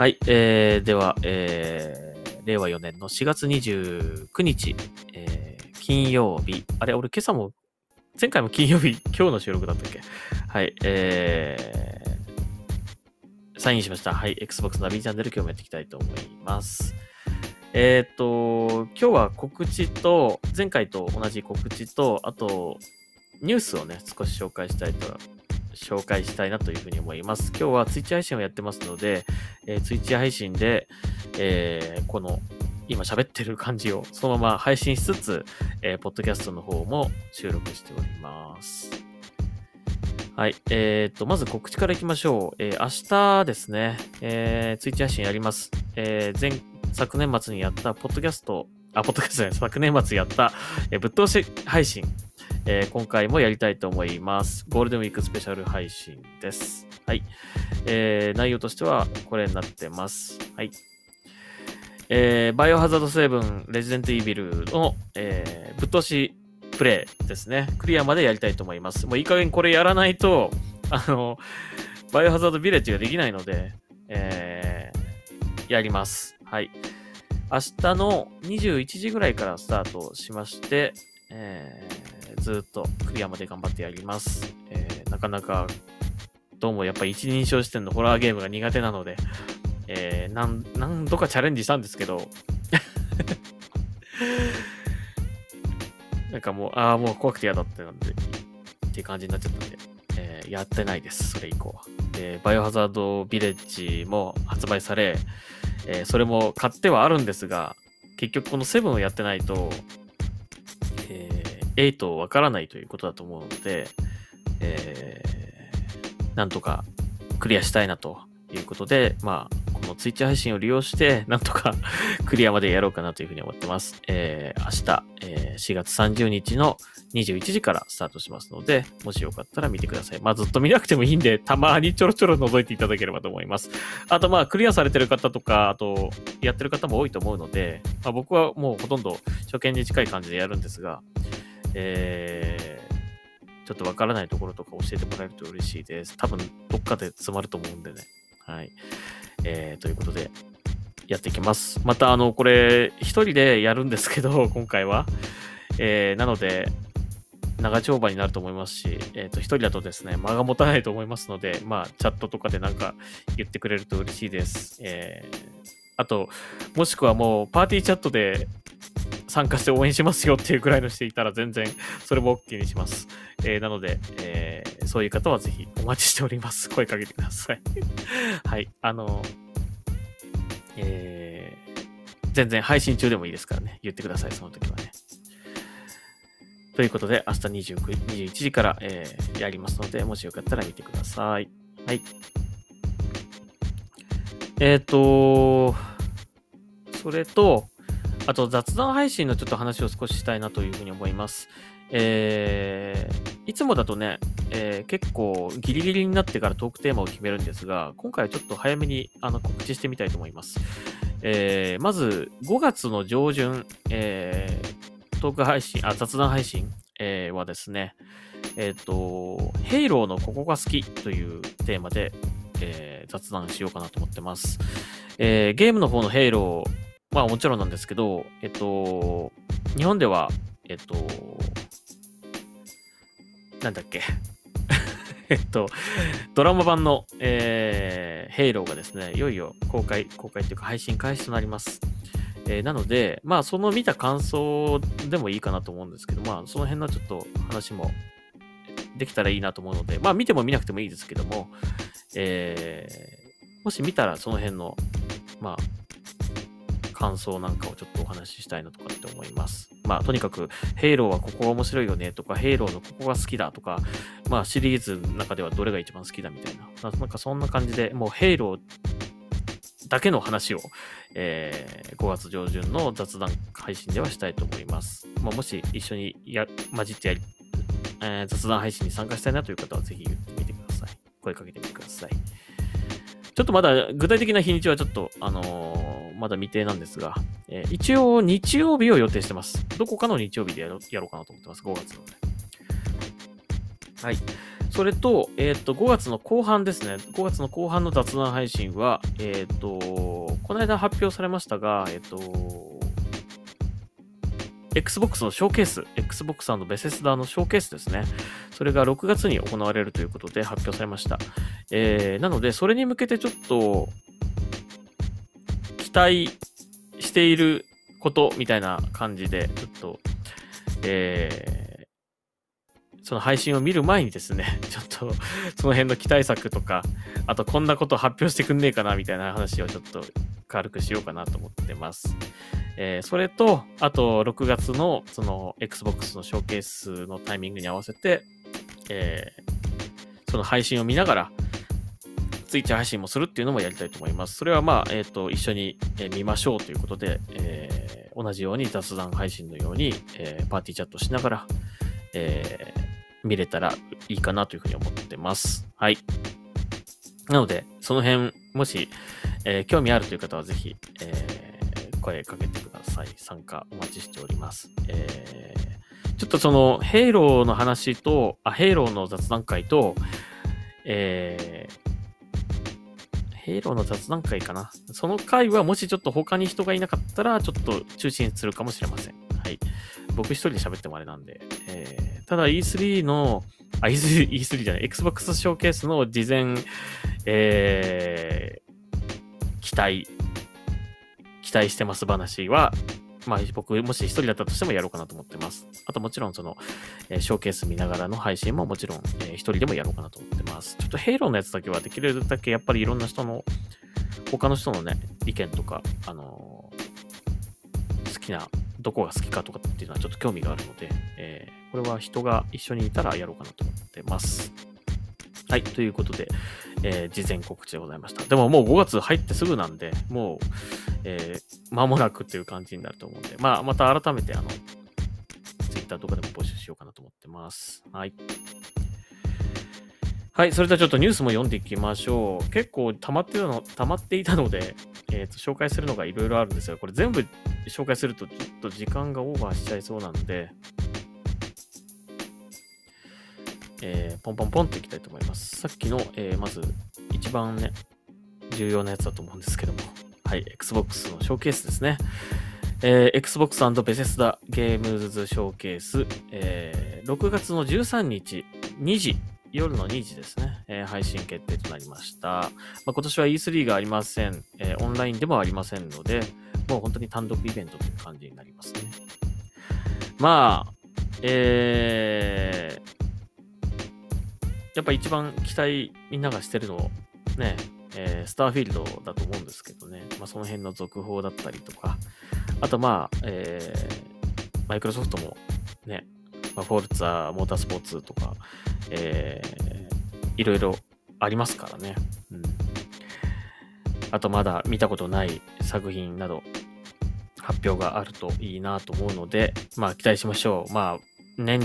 はい、えー、では、えー、令和4年の4月29日、えー、金曜日。あれ、俺今朝も、前回も金曜日、今日の収録だったっけ？はい、えー、サインしました。はい、Xbox ナビチャンネル今日もやっていきたいと思います。えっ、と、今日は告知と、前回と同じ告知と、あと、ニュースをね、少し紹介したいと、紹介したいなというふうに思います。今日は Twitch 配信をやってますので、えー、Twitch 配信で、えーこの、今喋ってる感じをそのまま配信しつつ、えーポッドキャストの方も収録しております。はい。えっ、と、まず告知からいきましょう。えー明日ですね、えー、Twitch 配信やります。えー前、昨年末にやったポッドキャスト、あ、ポッドキャストじゃない、昨年末やった、えーぶっ通し配信、えー今回もやりたいと思います。ゴールデンウィークスペシャル配信です。はい。えー内容としてはこれになってます。はい。えーバイオハザード7、レジデントイービルの、えーぶっ通しプレイですね。クリアまでやりたいと思います。もういい加減これやらないと、あの、バイオハザードビレッジができないので、えーやります。はい。明日の21時ぐらいからスタートしまして、えーずっとクリアまで頑張ってやります。えーなかなか、どうもやっぱ一人称視点のホラーゲームが苦手なので、えー何何度かチャレンジしたんですけど、なんかもう、ああ、もう怖くて嫌だってなんで、っていう感じになっちゃったんで、えーやってないです、それ以降は。で、バイオハザードビレッジも発売され、えーそれも買ってはあるんですが、結局この7をやってないと、8わからないということだと思うので、えーなんとかクリアしたいなということで、まあ、このツイッチ配信を利用して、なんとかクリアまでやろうかなというふうに思ってます。えー明日、えー4月30日の21時からスタートしますので、もしよかったら見てください。まあ、ずっと見なくてもいいんで、たまにちょろちょろ覗いていただければと思います。あと、まあ、クリアされてる方とか、あと、やってる方も多いと思うので、まあ、僕はもうほとんど初見に近い感じでやるんですが、えーちょっとわからないところとか教えてもらえると嬉しいです。多分、どっかで詰まると思うんでね。はい。えーということで、やっていきます。また、あの、これ、一人でやるんですけど、今回は。えーなので、長丁場になると思いますし、えっ、と、一人だとですね、間が持たないと思いますので、まあ、チャットとかでなんか言ってくれると嬉しいです。えーあと、もしくはもう、パーティーチャットで参加して応援しますよっていうくらいのしていたら、全然、それも OK にします。えーなので、えーそういう方はぜひお待ちしております。声かけてください。はい。あの、えー全然配信中でもいいですからね。言ってください、その時はね。ということで、明日29 21時から、えーやりますので、もしよかったら見てください。はい。えっ、と、それと、あと雑談配信のちょっと話を少ししたいなというふうに思います。えーいつもだとね、えー結構ギリギリになってからトークテーマを決めるんですが、今回はちょっと早めにあの告知してみたいと思います。えーまず5月の上旬、えートーク配信、あ、雑談配信、えーはですね、えっ、と、ヘイローのここが好きというテーマで、えー雑談しようかなと思ってます。えーゲームの方のヘイロー、まあもちろんなんですけど、えっと、日本では、えっと、なんだっけ。えっと、ドラマ版の、えーヘイローがですね、いよいよ公開、公開というか配信開始となります。えーなので、まあ、その見た感想でもいいかなと思うんですけど、まあ、その辺のちょっと話もできたらいいなと思うので、まあ、見ても見なくてもいいですけども、えーもし見たらその辺の、まあ、感想なんかをちょっとお話ししたいなとかって思います。まあ、とにかく、ヘイローはここが面白いよねとか、ヘイローのここが好きだとか、まあ、シリーズの中ではどれが一番好きだみたいな、なんかそんな感じで、もうヘイローだけの話を、えー5月上旬の雑談配信ではしたいと思います。まあ、もし一緒にや混じってやり、えー雑談配信に参加したいなという方はぜひ言ってみてください。声かけてみてください。ちょっとまだ具体的な日にちはちょっと、あのーまだ未定なんですが、えー一応日曜日を予定してます。どこかの日曜日でやろうかなと思ってます。5月のね。はい。それと、えっ、と、5月の後半ですね。5月の後半の雑談配信は、えっ、と、この間発表されましたが、えっ、と、Xbox のショーケース、Xbox ベセスダーのショーケースですね。それが6月に行われるということで発表されました。えー、なので、それに向けてちょっと、期待していることみたいな感じで、ちょっと、えー、その配信を見る前にですね、ちょっと、その辺の期待作とか、あとこんなこと発表してくんねえかなみたいな話をちょっと軽くしようかなと思ってます。えー、それと、あと6月のその Xbox のショーケースのタイミングに合わせて、えー、その配信を見ながら、ツイッチ配信もするっていうのもやりたいと思います。それはまあ、えっ、ー、と、一緒に見ましょうということで、えー、同じように雑談配信のように、え、パーティーチャットしながら、え、見れたらいいかなというふうに思ってます。はい。なので、その辺、もし、え、興味あるという方はぜひ、え、声かけてください。参加お待ちしております。えー、ちょっとその、ヘイローの話と、あ、ヘイローの雑談会と、えー、ヘイローの雑談会かな。その回はもしちょっと他に人がいなかったら、ちょっと中心するかもしれません。はい。僕一人で喋ってもあれなんで。えー、ただ E3 の、あ、E3, E3 じゃない、Xbox ショーケースの事前、えー、期待、期待してます話は、まあ僕もし一人だったとしてもやろうかなと思ってます。あともちろんその、えー、ショーケース見ながらの配信ももちろん、えー、一人でもやろうかなと思ってます。ちょっとヘイローのやつだけはできるだけやっぱりいろんな人の、他の人のね、意見とか、あのー、好きな、どこが好きかとかっていうのはちょっと興味があるので、えー、これは人が一緒にいたらやろうかなと思ってます。はい、ということで、えー、事前告知でございました。でももう5月入ってすぐなんで、もう、えー、間もなくっていう感じになると思うんで、まあ、また改めて、あの、Twitter とかでも募集しようかなと思ってます。はい。はい、それではちょっとニュースも読んでいきましょう。結構溜まってるの、溜まっていたので、えっ、ー、と、紹介するのがいろいろあるんですが、これ全部紹介するとちょっと時間がオーバーしちゃいそうなんで、えー、ポンポンポンっていきたいと思います。さっきの、えー、まず、一番ね、重要なやつだと思うんですけども、はい、Xbox のショーケースですね。えー、Xbox& ベセスダゲームズショーケース、えー、6月の13日、2時、夜の2時ですね、えー、配信決定となりました。まあ、今年は E3 がありません、えー、オンラインでもありませんので、もう本当に単独イベントという感じになりますね。まあ、えー、やっぱ一番期待みんながしてるのをね、えー、スターフィールドだと思うんですけどね、まあ、その辺の続報だったりとか、あとまあ、えー、マイクロソフトもね、まあ、フォルツァ、モータースポーツとか、えー、いろいろありますからね。うん。あとまだ見たことない作品など、発表があるといいなと思うので、まあ期待しましょう。まあ、年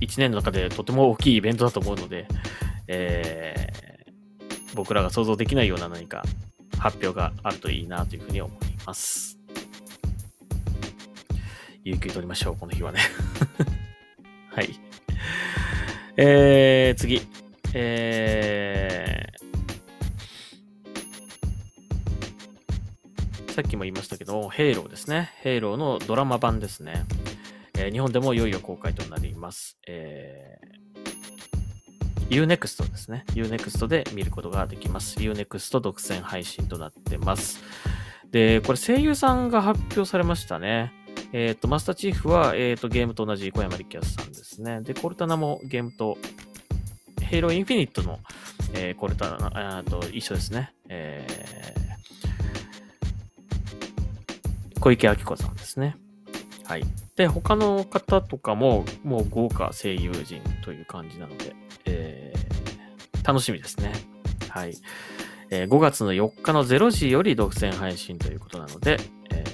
1年の中でとても大きいイベントだと思うので、えー、僕らが想像できないような何か発表があるといいなというふうに思います。有給取りましょう、この日はね。はい。えー、次。えー、さっきも言いましたけど、ヘイローですね。ヘイローのドラマ版ですね。えー、日本でもいよいよ公開となります。えー、Unext ですね。Unext で見ることができます。Unext 独占配信となってます。で、これ声優さんが発表されましたね。えっ、ー、と、マスターチーフは、えっ、ー、と、ゲームと同じ小山力也さんですね。で、コルタナもゲームと、ヘイローインフィニットの、えー、コルタナと一緒ですね。えー、小池晃子さんですね。はい。で、他の方とかも、もう豪華声優陣という感じなので、えー、楽しみですね。はい。えー、5月の4日の0時より独占配信ということなので、えー、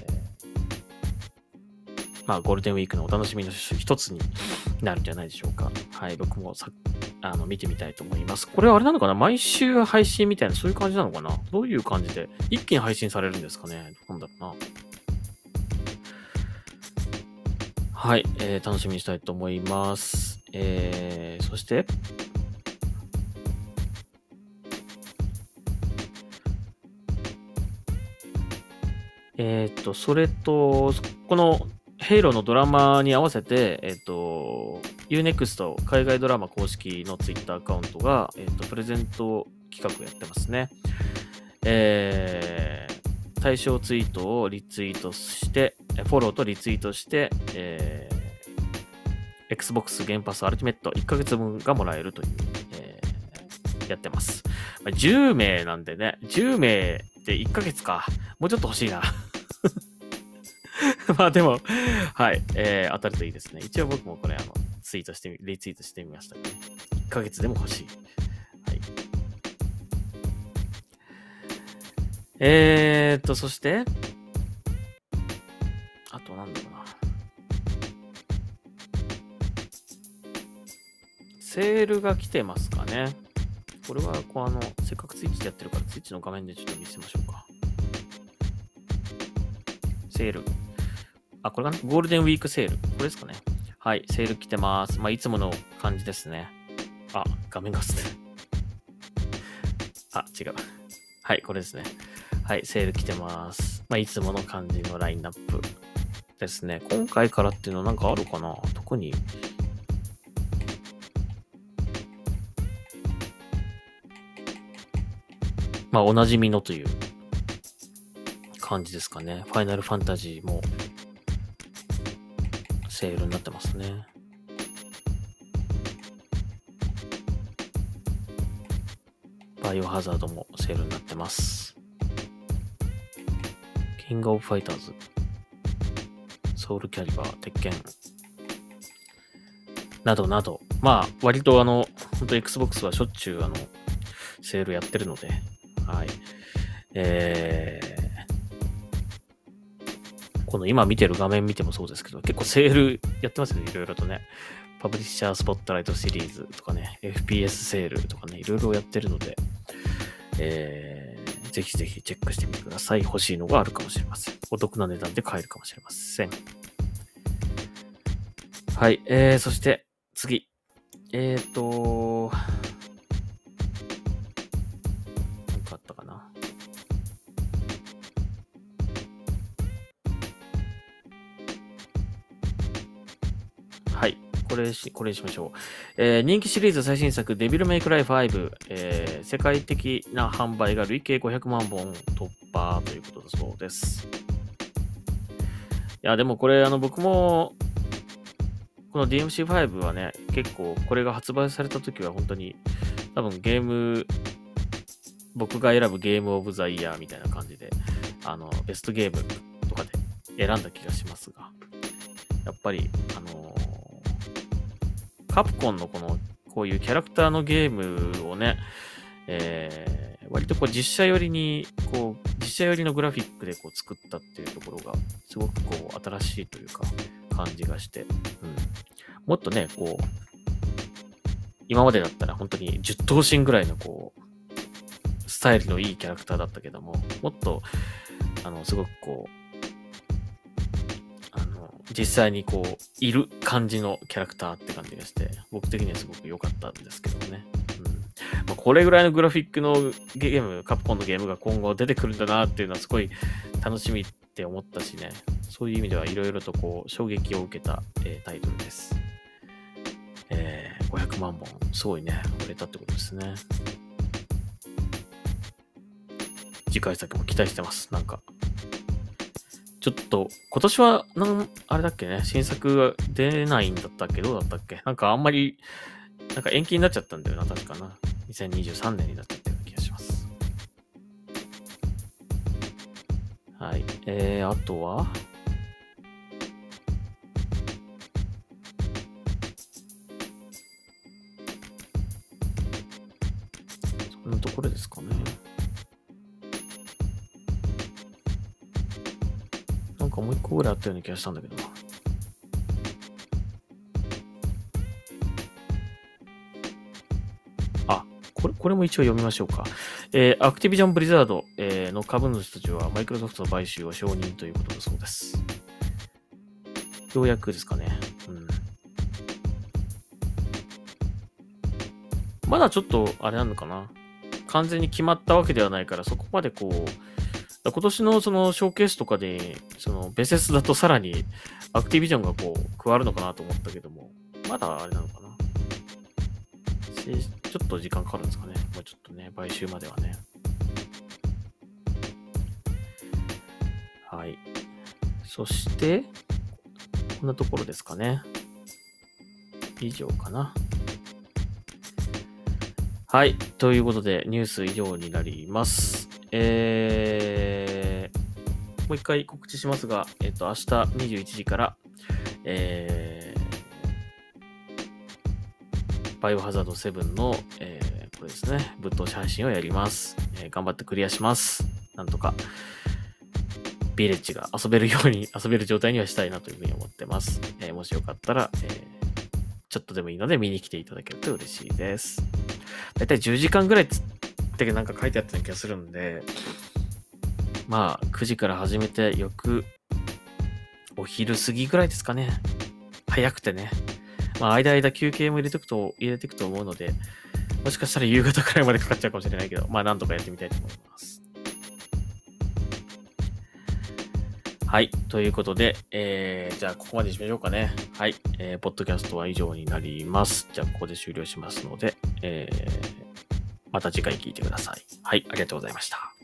まあ、ゴールデンウィークのお楽しみの一つになるんじゃないでしょうか。はい。僕もさ、あの、見てみたいと思います。これはあれなのかな？毎週配信みたいな、そういう感じなのかな？どういう感じで、一気に配信されるんですかね？なんだろうな。はい、えー、楽しみにしたいと思います。えー、そして、えっ、と、それと、このヘイローのドラマに合わせて、えっ、ー、と、UNEXT 海外ドラマ公式のツイッターアカウントが、えっ、ー、と、プレゼント企画やってますね。えー、対象ツイートをリツイートして、フォローとリツイートして、えー、Xbox ゲームパスアルティメット1ヶ月分がもらえるという、えー、やってます。10名なんでね、10名で1ヶ月か。もうちょっと欲しいな。まあでも、はい、えー、当たるといいですね。一応僕もこれ、あの、ツイートしてみ、リツイートしてみましたね。1ヶ月でも欲しい。はい。えーっと、そして、あとなんだろうな。セールが来てますかね。これは、こう、あの、せっかくツイッチでやってるから、ツイッチの画面でちょっと見せましょうか。セール。あ、これがね、ゴールデンウィークセール。これですかね。はい、セール来てます。まあ、いつもの感じですね。あ、画面がすってる。あ、違う。はい、これですね。はい、セール来てます。まあ、いつもの感じのラインナップですね。今回からっていうのなんかあるかな？特に。まあ、おなじみのという感じですかね。ファイナルファンタジーもセールになってますね。バイオハザードもセールになってます。キングオブファイターズ、ソウルキャリバー、鉄拳、などなど、まあ、割とあの、本当 Xbox はしょっちゅうあの、セールやってるので、はい。えー、この今見てる画面見てもそうですけど、結構セールやってますよね、いろいろとね。パブリッシャースポットライトシリーズとかね、FPS セールとかね、いろいろやってるので、えー、ぜひぜひチェックしてみてください。欲しいのがあるかもしれません。お得な値段で買えるかもしれません。はい、えー、そして次。えっ、ー、と、これし、これにしましょう。えー、人気シリーズ最新作、デビルメイクライフ5、えー、世界的な販売が累計500万本突破ということだそうです。いや、でもこれ、あの、僕も、この DMC5 はね、結構、これが発売された時は本当に、多分ゲーム、僕が選ぶゲームオブザイヤーみたいな感じで、あの、ベストゲームとかで選んだ気がしますが、やっぱり、あのカプコンのこの、こういうキャラクターのゲームをね、えー、割とこう実写寄りに、こう、実写寄りのグラフィックでこう作ったっていうところが、すごくこう、新しいというか、感じがして、うん。もっとね、こう、今までだったら本当に10頭身ぐらいのこう、スタイルのいいキャラクターだったけども、もっと、あの、すごくこう、実際にこう、いる感じのキャラクターって感じがして、僕的にはすごく良かったんですけどね。うんまあ、これぐらいのグラフィックのゲーム、カプコンのゲームが今後出てくるんだなっていうのはすごい楽しみって思ったしね、そういう意味ではいろいろとこう、衝撃を受けた、えー、タイトルです。えー、500万本、すごいね、売れたってことですね。次回作も期待してます。なんか、ちょっと、今年は、なん、あれだっけね、新作が出ないんだったっけどうだったっけ？なんかあんまり、なんか延期になっちゃったんだよな、確かな。2023年になっちゃったような気がします。はい。えー、あとは、なんかもう一個ぐらいあったような気がしたんだけどな。あ、これ、これも一応読みましょうか。えー、アクティビジョン・ブリザード、えー、の株主たちはマイクロソフトの買収を承認ということだそうです。ようやくですかね。うん。まだちょっと、あれなのかな。完全に決まったわけではないから、そこまでこう、今年のそのショーケースとかで、そのベセスだとさらにアクティビジョンがこう加わるのかなと思ったけども、まだあれなのかな。ちょっと時間かかるんですかね。もうちょっとね、買収まではね。はい。そして、こんなところですかね。以上かな。はい。ということで、ニュース以上になります。えー、もう一回告知しますが、えっ、と、明日21時から、えー、バイオハザード7の、えー、これですね、ぶっ通し配信をやります。えー、頑張ってクリアします。なんとか、ビレッジが遊べるように、遊べる状態にはしたいなというふうに思ってます。えー、もしよかったら、えー、ちょっとでもいいので見に来ていただけると嬉しいです。だいたい10時間ぐらいつってなんか書いてあったような気がするんで、まあ、9時から始めて、翌、お昼過ぎぐらいですかね。早くてね。まあ、間間休憩も入れてくと、入れてくと思うので、もしかしたら夕方くらいまでかかっちゃうかもしれないけど、まあ、なんとかやってみたいと思います。はい。ということで、えー、じゃあ、ここまでにしましょうかね。はい。えー、ポッドキャストは以上になります。じゃあ、ここで終了しますので、えー、また次回聞いてください。はい。ありがとうございました。